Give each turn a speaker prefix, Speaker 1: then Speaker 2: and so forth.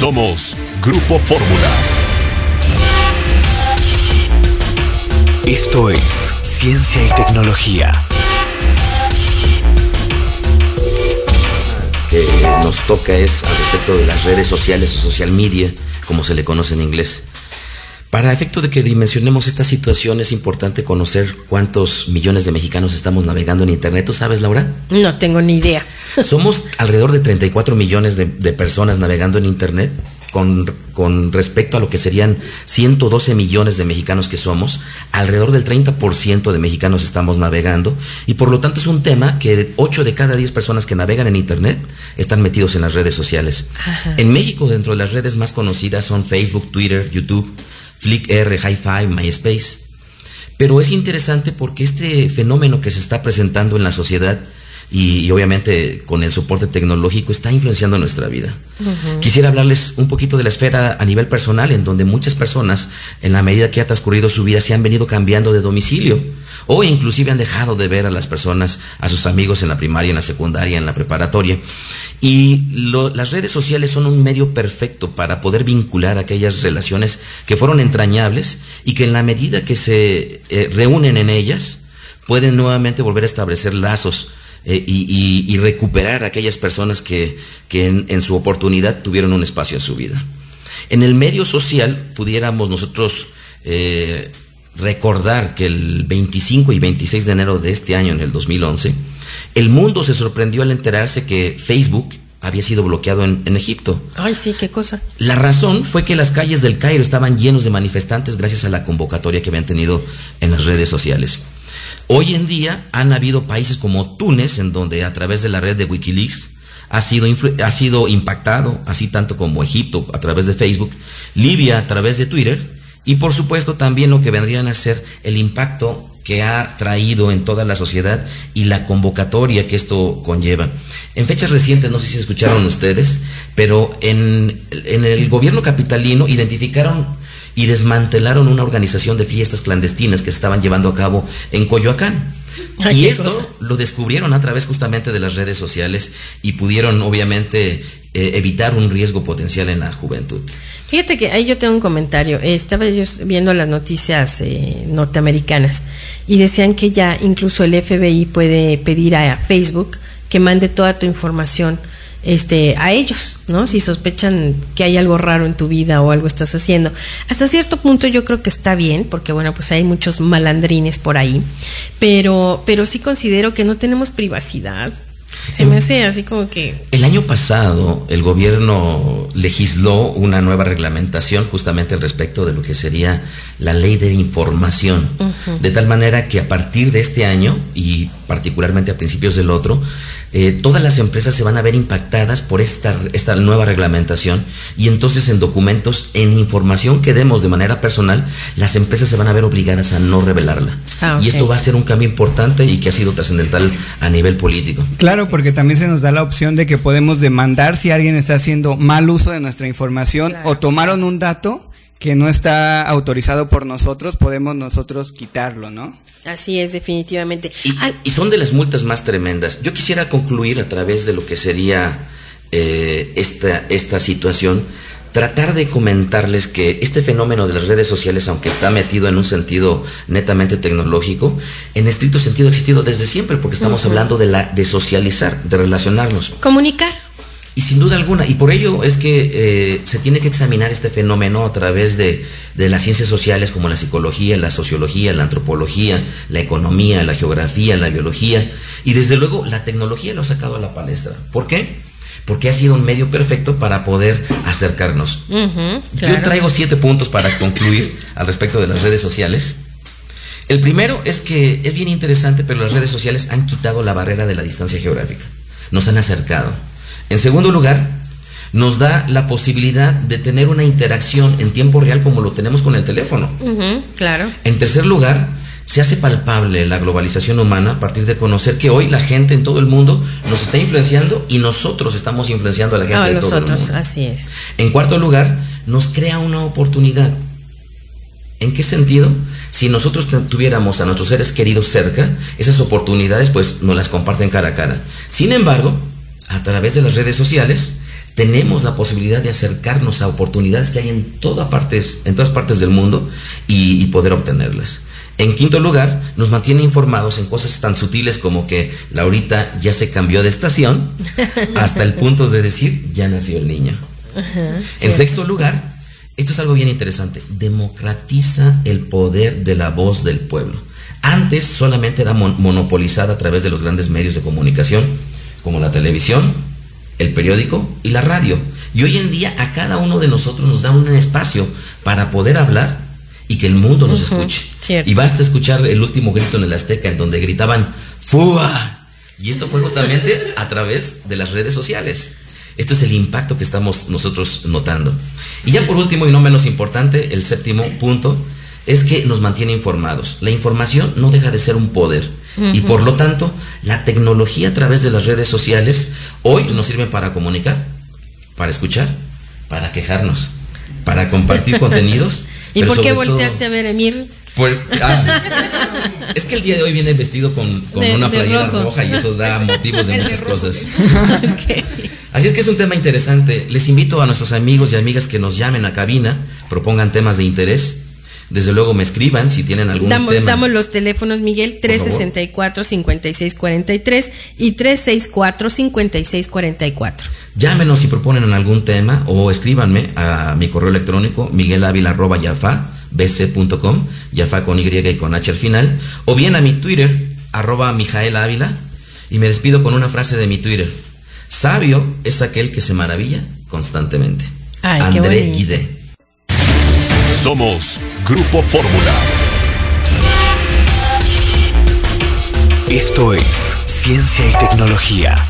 Speaker 1: Somos Grupo Fórmula.
Speaker 2: Esto es Ciencia y Tecnología.
Speaker 3: Que nos toca es al respecto de las redes sociales o social media, como se le conoce en inglés. Para efecto de que dimensionemos esta situación es importante conocer cuántos millones de mexicanos estamos navegando en Internet. ¿Tú sabes, Laura?
Speaker 4: No tengo ni idea.
Speaker 3: Somos alrededor de 34 millones de, de personas navegando en Internet con, con, respecto a lo que serían 112 millones de mexicanos que somos, alrededor del 30% de mexicanos estamos navegando y por lo tanto es un tema que 8 de cada 10 personas que navegan en Internet están metidos en las redes sociales. Ajá. En México, dentro de las redes más conocidas son Facebook, Twitter, YouTube, Flickr, Hi-Fi, MySpace. Pero es interesante porque este fenómeno que se está presentando en la sociedad y, y, obviamente con el soporte tecnológico está influenciando nuestra vida. Uh -huh. Quisiera hablarles un poquito de la esfera a nivel personal, en donde muchas personas, en la medida que ha transcurrido su vida, se han venido cambiando de domicilio o inclusive han dejado de ver a las personas, a sus amigos en la primaria, en la secundaria, en la preparatoria. Y lo, las redes sociales son un medio perfecto para poder vincular aquellas relaciones que fueron entrañables y que en la medida que se eh, reúnen en ellas, pueden nuevamente volver a establecer lazos eh, y, y, y, recuperar a aquellas personas que, que en, en, su oportunidad tuvieron un espacio en su vida. En el medio social pudiéramos nosotros eh, recordar que el 25 y 26 de enero de este año, en el 2011, el mundo se sorprendió al enterarse que Facebook había sido bloqueado en, en, Egipto.
Speaker 4: Ay, sí, qué cosa.
Speaker 3: La razón fue que las calles del Cairo estaban llenos de manifestantes gracias a la convocatoria que habían tenido en las redes sociales. Hoy en día han habido países como Túnez, en donde a través de la red de Wikileaks ha sido, ha sido impactado, así tanto como Egipto a través de Facebook, Libia a través de Twitter, y por supuesto también lo que vendrían a ser el impacto que ha traído en toda la sociedad y la convocatoria que esto conlleva. En fechas recientes, no sé si escucharon ustedes, pero en, en el gobierno capitalino identificaron y desmantelaron una organización de fiestas clandestinas que se estaban llevando a cabo en Coyoacán. Ay, y esto cosa. lo descubrieron a través justamente de las redes sociales y pudieron obviamente eh, evitar un riesgo potencial en la juventud.
Speaker 4: Fíjate que ahí yo tengo un comentario. Estaba yo viendo las noticias eh, norteamericanas y decían que ya incluso el FBI puede pedir a, a Facebook que mande toda tu información este a ellos, ¿no? Si sospechan que hay algo raro en tu vida o algo estás haciendo. Hasta cierto punto yo creo que está bien, porque bueno, pues hay muchos malandrines por ahí, pero pero sí considero que no tenemos privacidad. Se me hace así como que...
Speaker 3: El año pasado el gobierno legisló una nueva reglamentación justamente al respecto de lo que sería la ley de información. Uh -huh. De tal manera que a partir de este año y particularmente a principios del otro, eh, todas las empresas se van a ver impactadas por esta, esta nueva reglamentación y entonces en documentos, en información que demos de manera personal, las empresas se van a ver obligadas a no revelarla. Ah, okay. Y esto va a ser un cambio importante y que ha sido trascendental a nivel político.
Speaker 5: Claro, porque también se nos da la opción de que podemos demandar si alguien está haciendo mal uso de nuestra información claro. o tomaron un dato que no está autorizado por nosotros, podemos nosotros quitarlo, ¿no?
Speaker 4: Así es, definitivamente.
Speaker 3: Y, y, son de las multas más tremendas. Yo quisiera concluir a través de lo que sería eh, esta, esta situación, tratar de comentarles que este fenómeno de las redes sociales, aunque está metido en un sentido netamente tecnológico, en estricto sentido ha existido desde siempre, porque estamos uh -huh. hablando de, la, de socializar, de relacionarnos.
Speaker 4: Comunicar.
Speaker 3: Y sin duda alguna, y por ello es que eh, se tiene que examinar este fenómeno a través de, de, las ciencias sociales como la psicología, la sociología, la antropología, la economía, la geografía, la biología, y desde luego la tecnología lo ha sacado a la palestra. ¿Por qué? Porque ha sido un medio perfecto para poder acercarnos.
Speaker 4: Uh -huh, claro.
Speaker 3: Yo traigo siete puntos para concluir al respecto de las redes sociales. El primero es que es bien interesante, pero las redes sociales han quitado la barrera de la distancia geográfica. Nos han acercado. En segundo lugar, nos da la posibilidad de tener una interacción en tiempo real como lo tenemos con el teléfono.
Speaker 4: Uh -huh, claro.
Speaker 3: En tercer lugar, se hace palpable la globalización humana a partir de conocer que hoy la gente en todo el mundo nos está influenciando y nosotros estamos influenciando a la gente de
Speaker 4: todo
Speaker 3: el mundo.
Speaker 4: Así es.
Speaker 3: En cuarto lugar, nos crea una oportunidad. ¿En qué sentido? Si nosotros tuviéramos a nuestros seres queridos cerca, esas oportunidades pues nos las comparten cara a cara. Sin embargo, a través de las redes sociales, tenemos la posibilidad de acercarnos a oportunidades que hay en, toda partes, en todas partes del mundo y, poder obtenerlas. En quinto lugar, nos mantiene informados en cosas tan sutiles como que Laurita ya se cambió de estación hasta el punto de decir ya nació el niño. en sexto lugar, esto es algo bien interesante, democratiza el poder de la voz del pueblo. Antes solamente era monopolizada a través de los grandes medios de comunicación, como la televisión, el periódico y la radio. Y hoy en día a cada uno de nosotros nos da un espacio para poder hablar y que el mundo nos escuche. Y basta escuchar el último grito en el Azteca en donde gritaban ¡Fua! Y esto fue justamente a través de las redes sociales. Esto es el impacto que estamos nosotros notando. Y ya por último y no menos importante, el séptimo punto es que nos mantiene informados. La información no deja de ser un poder. Y por lo tanto, la tecnología a través de las redes sociales hoy nos sirve para comunicar, para escuchar, para quejarnos, para compartir contenidos.
Speaker 4: ¿Y por qué volteaste a ver, Emir?
Speaker 3: Ah, es que el día de hoy viene vestido con, una playera roja y eso da motivos de muchas cosas. Así es que es un tema interesante. Les invito a nuestros amigos y amigas que nos llamen a cabina, propongan temas de interés desde luego me escriban si tienen algún
Speaker 4: damos,
Speaker 3: tema.
Speaker 4: Damos los teléfonos, Miguel, 364-5643 y 364-5644.
Speaker 3: Llámenos si proponen algún tema o escríbanme a mi correo electrónico miguelavila.yafa.bc.com, yafa con Y y con H al final, o bien a mi Twitter, arroba Mijael Ávila, y me despido con una frase de mi Twitter. Sabio es aquel que se maravilla constantemente. André Guide.
Speaker 1: Somos Grupo Fórmula.
Speaker 2: Esto es Ciencia y Tecnología